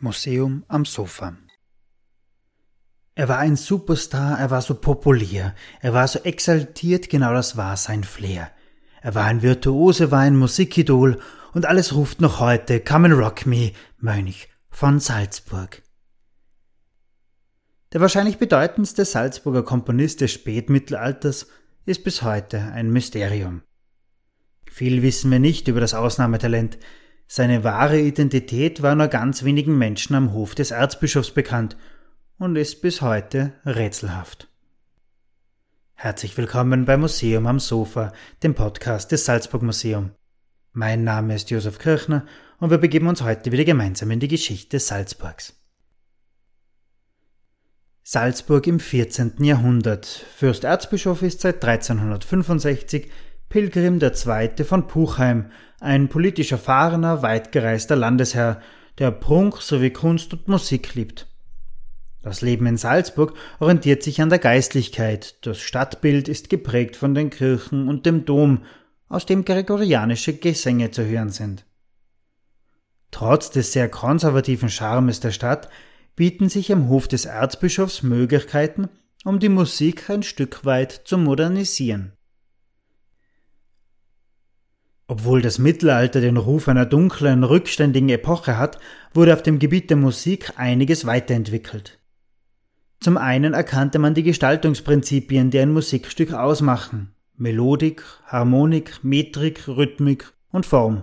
Museum am Sofa. Er war ein Superstar, er war so populär, er war so exaltiert, genau das war sein Flair. Er war ein Virtuose, war ein Musikidol und alles ruft noch heute Come and Rock Me, Mönch von Salzburg. Der wahrscheinlich bedeutendste Salzburger Komponist des Spätmittelalters ist bis heute ein Mysterium. Viel wissen wir nicht über das Ausnahmetalent, seine wahre Identität war nur ganz wenigen Menschen am Hof des Erzbischofs bekannt und ist bis heute rätselhaft. Herzlich willkommen beim Museum am Sofa, dem Podcast des Salzburg Museum. Mein Name ist Josef Kirchner und wir begeben uns heute wieder gemeinsam in die Geschichte Salzburgs. Salzburg im 14. Jahrhundert. Fürst Erzbischof ist seit 1365 Pilgrim II. von Puchheim, ein politisch erfahrener, weitgereister Landesherr, der Prunk sowie Kunst und Musik liebt. Das Leben in Salzburg orientiert sich an der Geistlichkeit, das Stadtbild ist geprägt von den Kirchen und dem Dom, aus dem gregorianische Gesänge zu hören sind. Trotz des sehr konservativen Charmes der Stadt bieten sich am Hof des Erzbischofs Möglichkeiten, um die Musik ein Stück weit zu modernisieren. Obwohl das Mittelalter den Ruf einer dunklen, rückständigen Epoche hat, wurde auf dem Gebiet der Musik einiges weiterentwickelt. Zum einen erkannte man die Gestaltungsprinzipien, die ein Musikstück ausmachen Melodik, Harmonik, Metrik, Rhythmik und Form.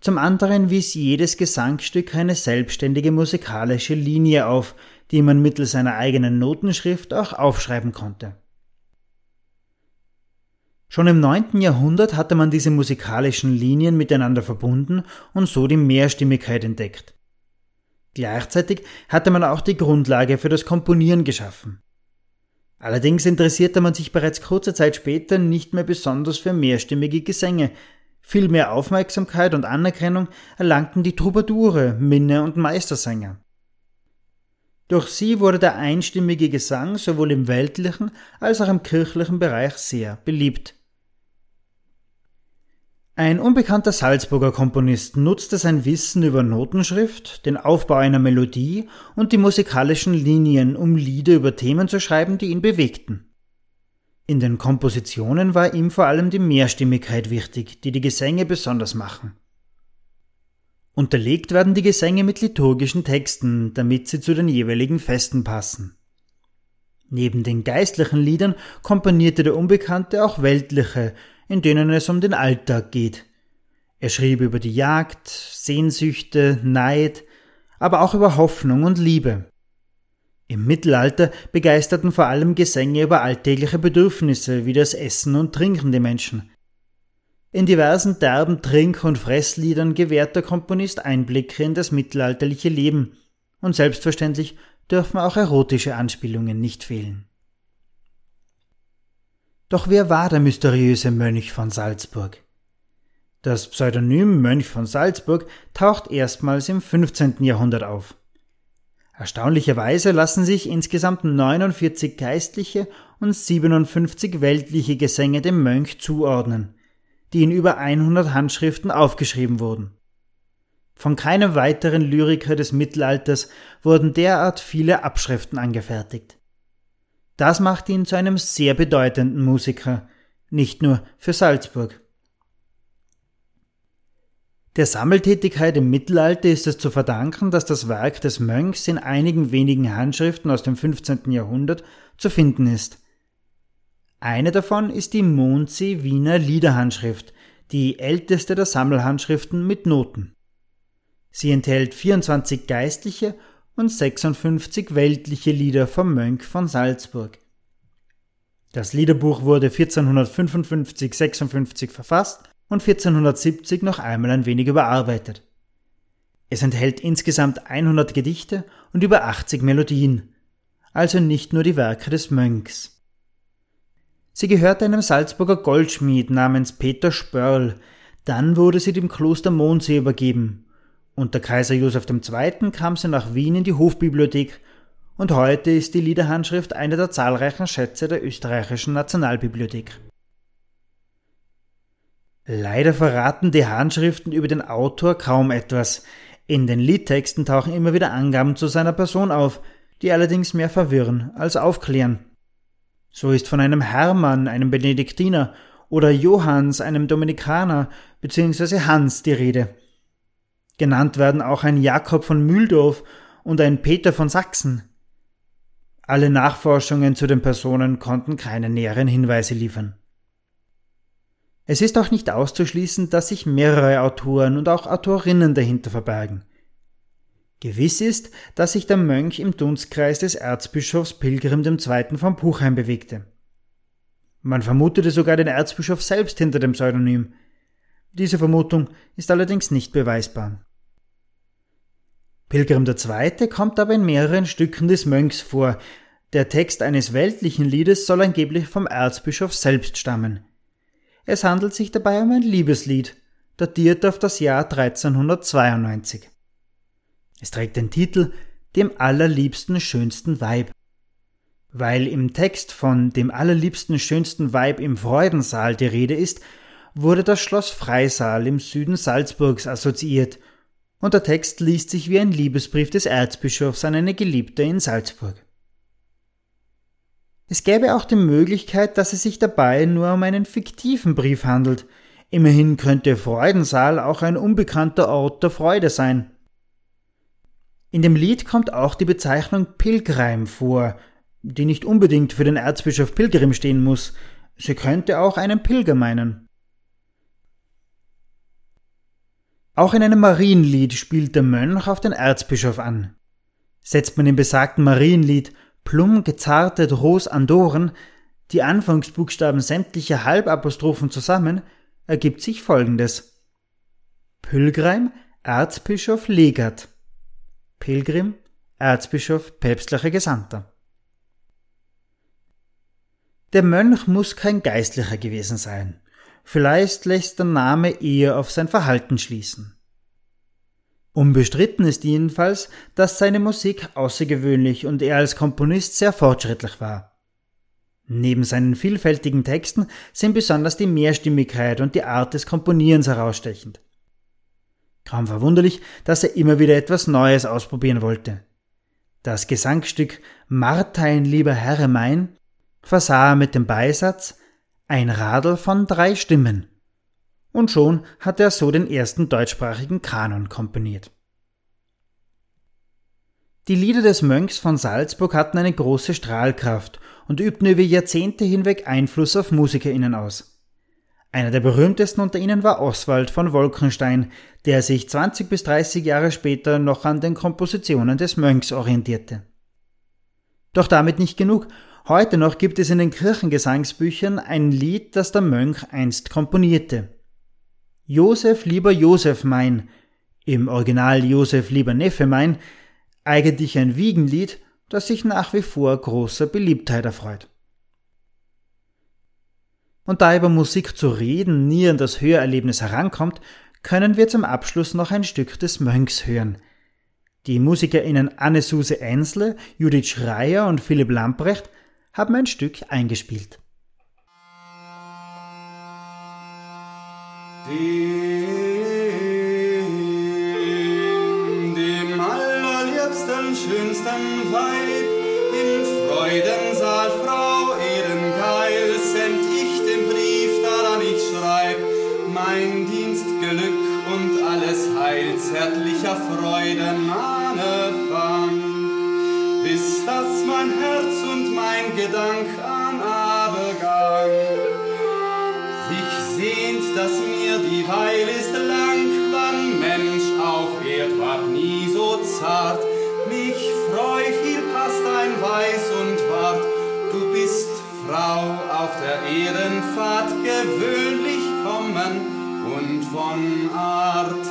Zum anderen wies jedes Gesangstück eine selbstständige musikalische Linie auf, die man mittels einer eigenen Notenschrift auch aufschreiben konnte. Schon im 9. Jahrhundert hatte man diese musikalischen Linien miteinander verbunden und so die Mehrstimmigkeit entdeckt. Gleichzeitig hatte man auch die Grundlage für das Komponieren geschaffen. Allerdings interessierte man sich bereits kurze Zeit später nicht mehr besonders für mehrstimmige Gesänge. Viel mehr Aufmerksamkeit und Anerkennung erlangten die Troubadoure, Minne und Meistersänger. Durch sie wurde der einstimmige Gesang sowohl im weltlichen als auch im kirchlichen Bereich sehr beliebt. Ein unbekannter Salzburger Komponist nutzte sein Wissen über Notenschrift, den Aufbau einer Melodie und die musikalischen Linien, um Lieder über Themen zu schreiben, die ihn bewegten. In den Kompositionen war ihm vor allem die Mehrstimmigkeit wichtig, die die Gesänge besonders machen. Unterlegt werden die Gesänge mit liturgischen Texten, damit sie zu den jeweiligen Festen passen. Neben den geistlichen Liedern komponierte der Unbekannte auch weltliche, in denen es um den Alltag geht. Er schrieb über die Jagd, Sehnsüchte, Neid, aber auch über Hoffnung und Liebe. Im Mittelalter begeisterten vor allem Gesänge über alltägliche Bedürfnisse wie das Essen und Trinken die Menschen. In diversen derben Trink- und Fressliedern gewährt der Komponist Einblicke in das mittelalterliche Leben, und selbstverständlich dürfen auch erotische Anspielungen nicht fehlen. Doch wer war der mysteriöse Mönch von Salzburg? Das Pseudonym Mönch von Salzburg taucht erstmals im 15. Jahrhundert auf. Erstaunlicherweise lassen sich insgesamt 49 geistliche und 57 weltliche Gesänge dem Mönch zuordnen, die in über 100 Handschriften aufgeschrieben wurden. Von keinem weiteren Lyriker des Mittelalters wurden derart viele Abschriften angefertigt. Das macht ihn zu einem sehr bedeutenden Musiker, nicht nur für Salzburg. Der Sammeltätigkeit im Mittelalter ist es zu verdanken, dass das Werk des Mönchs in einigen wenigen Handschriften aus dem 15. Jahrhundert zu finden ist. Eine davon ist die Mondsee Wiener Liederhandschrift, die älteste der Sammelhandschriften mit Noten. Sie enthält 24 geistliche und 56 weltliche Lieder vom Mönch von Salzburg. Das Liederbuch wurde 1455-56 verfasst und 1470 noch einmal ein wenig überarbeitet. Es enthält insgesamt 100 Gedichte und über 80 Melodien, also nicht nur die Werke des Mönchs. Sie gehörte einem Salzburger Goldschmied namens Peter Spörl, dann wurde sie dem Kloster Mondsee übergeben unter Kaiser Joseph II. kam sie nach Wien in die Hofbibliothek und heute ist die Liederhandschrift eine der zahlreichen Schätze der österreichischen Nationalbibliothek. Leider verraten die Handschriften über den Autor kaum etwas. In den Liedtexten tauchen immer wieder Angaben zu seiner Person auf, die allerdings mehr verwirren als aufklären. So ist von einem Hermann, einem Benediktiner, oder Johanns, einem Dominikaner, bzw. Hans die Rede. Genannt werden auch ein Jakob von Mühldorf und ein Peter von Sachsen. Alle Nachforschungen zu den Personen konnten keine näheren Hinweise liefern. Es ist auch nicht auszuschließen, dass sich mehrere Autoren und auch Autorinnen dahinter verbergen. Gewiss ist, dass sich der Mönch im Dunstkreis des Erzbischofs Pilgrim II. von Buchheim bewegte. Man vermutete sogar den Erzbischof selbst hinter dem Pseudonym. Diese Vermutung ist allerdings nicht beweisbar. Pilgrim II. kommt aber in mehreren Stücken des Mönchs vor. Der Text eines weltlichen Liedes soll angeblich vom Erzbischof selbst stammen. Es handelt sich dabei um ein Liebeslied, datiert auf das Jahr 1392. Es trägt den Titel Dem allerliebsten schönsten Weib. Weil im Text von dem allerliebsten schönsten Weib im Freudensaal die Rede ist, wurde das Schloss Freisaal im Süden Salzburgs assoziiert, und der Text liest sich wie ein Liebesbrief des Erzbischofs an eine Geliebte in Salzburg. Es gäbe auch die Möglichkeit, dass es sich dabei nur um einen fiktiven Brief handelt. Immerhin könnte Freudensaal auch ein unbekannter Ort der Freude sein. In dem Lied kommt auch die Bezeichnung Pilgrim vor, die nicht unbedingt für den Erzbischof Pilgrim stehen muss. Sie könnte auch einen Pilger meinen. Auch in einem Marienlied spielt der Mönch auf den Erzbischof an. Setzt man im besagten Marienlied plum gezartet Ros Andoren die Anfangsbuchstaben sämtlicher Halbapostrophen zusammen, ergibt sich folgendes. Pilgrim, Erzbischof Legat. Pilgrim, Erzbischof, päpstlicher Gesandter. Der Mönch muss kein Geistlicher gewesen sein. Vielleicht lässt der Name eher auf sein Verhalten schließen. Unbestritten ist jedenfalls, dass seine Musik außergewöhnlich und er als Komponist sehr fortschrittlich war. Neben seinen vielfältigen Texten sind besonders die Mehrstimmigkeit und die Art des Komponierens herausstechend. Kaum verwunderlich, dass er immer wieder etwas Neues ausprobieren wollte. Das Gesangstück Martein, lieber Herr mein versah er mit dem Beisatz Ein Radl von drei Stimmen und schon hatte er so den ersten deutschsprachigen Kanon komponiert. Die Lieder des Mönchs von Salzburg hatten eine große Strahlkraft und übten über Jahrzehnte hinweg Einfluss auf MusikerInnen aus. Einer der berühmtesten unter ihnen war Oswald von Wolkenstein, der sich 20 bis 30 Jahre später noch an den Kompositionen des Mönchs orientierte. Doch damit nicht genug. Heute noch gibt es in den Kirchengesangsbüchern ein Lied, das der Mönch einst komponierte. Josef lieber Josef mein, im Original Josef lieber Neffe mein, eigentlich ein Wiegenlied, das sich nach wie vor großer Beliebtheit erfreut. Und da über Musik zu reden nie an das Hörerlebnis herankommt, können wir zum Abschluss noch ein Stück des Mönchs hören. Die MusikerInnen Anne-Suse Ensle, Judith Schreier und Philipp Lamprecht haben ein Stück eingespielt. Dem, dem allerliebsten, schönsten Weib im Freudensaal, Frau Ehrengeil, send ich den Brief, daran ich schreib, mein Dienstglück und alles Heil, zärtlicher Freuden, Anfang, bis das mein Herz Gedank an Abgang sich sehnt, dass mir die Weil ist lang, wann Mensch auf Erd ward nie so zart. Mich freu, viel passt ein Weiß und Wart, du bist Frau auf der Ehrenfahrt gewöhnlich kommen und von Art.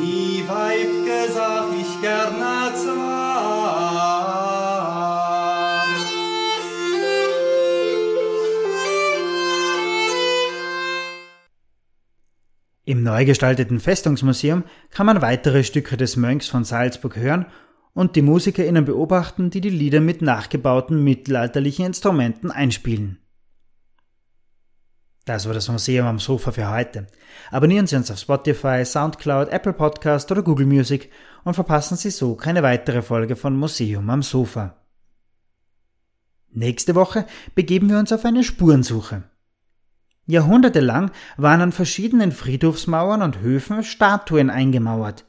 Nie Weib gesag ich gerne neu gestalteten Festungsmuseum kann man weitere Stücke des Mönchs von Salzburg hören und die MusikerInnen beobachten, die die Lieder mit nachgebauten mittelalterlichen Instrumenten einspielen. Das war das Museum am Sofa für heute. Abonnieren Sie uns auf Spotify, Soundcloud, Apple Podcast oder Google Music und verpassen Sie so keine weitere Folge von Museum am Sofa. Nächste Woche begeben wir uns auf eine Spurensuche. Jahrhundertelang waren an verschiedenen Friedhofsmauern und Höfen Statuen eingemauert,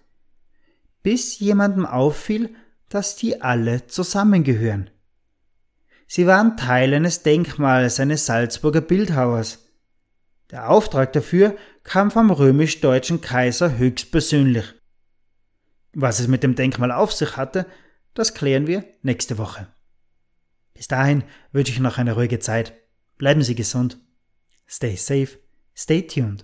bis jemandem auffiel, dass die alle zusammengehören. Sie waren Teil eines Denkmals eines Salzburger Bildhauers. Der Auftrag dafür kam vom römisch-deutschen Kaiser höchstpersönlich. Was es mit dem Denkmal auf sich hatte, das klären wir nächste Woche. Bis dahin wünsche ich noch eine ruhige Zeit. Bleiben Sie gesund. Stay safe, stay tuned.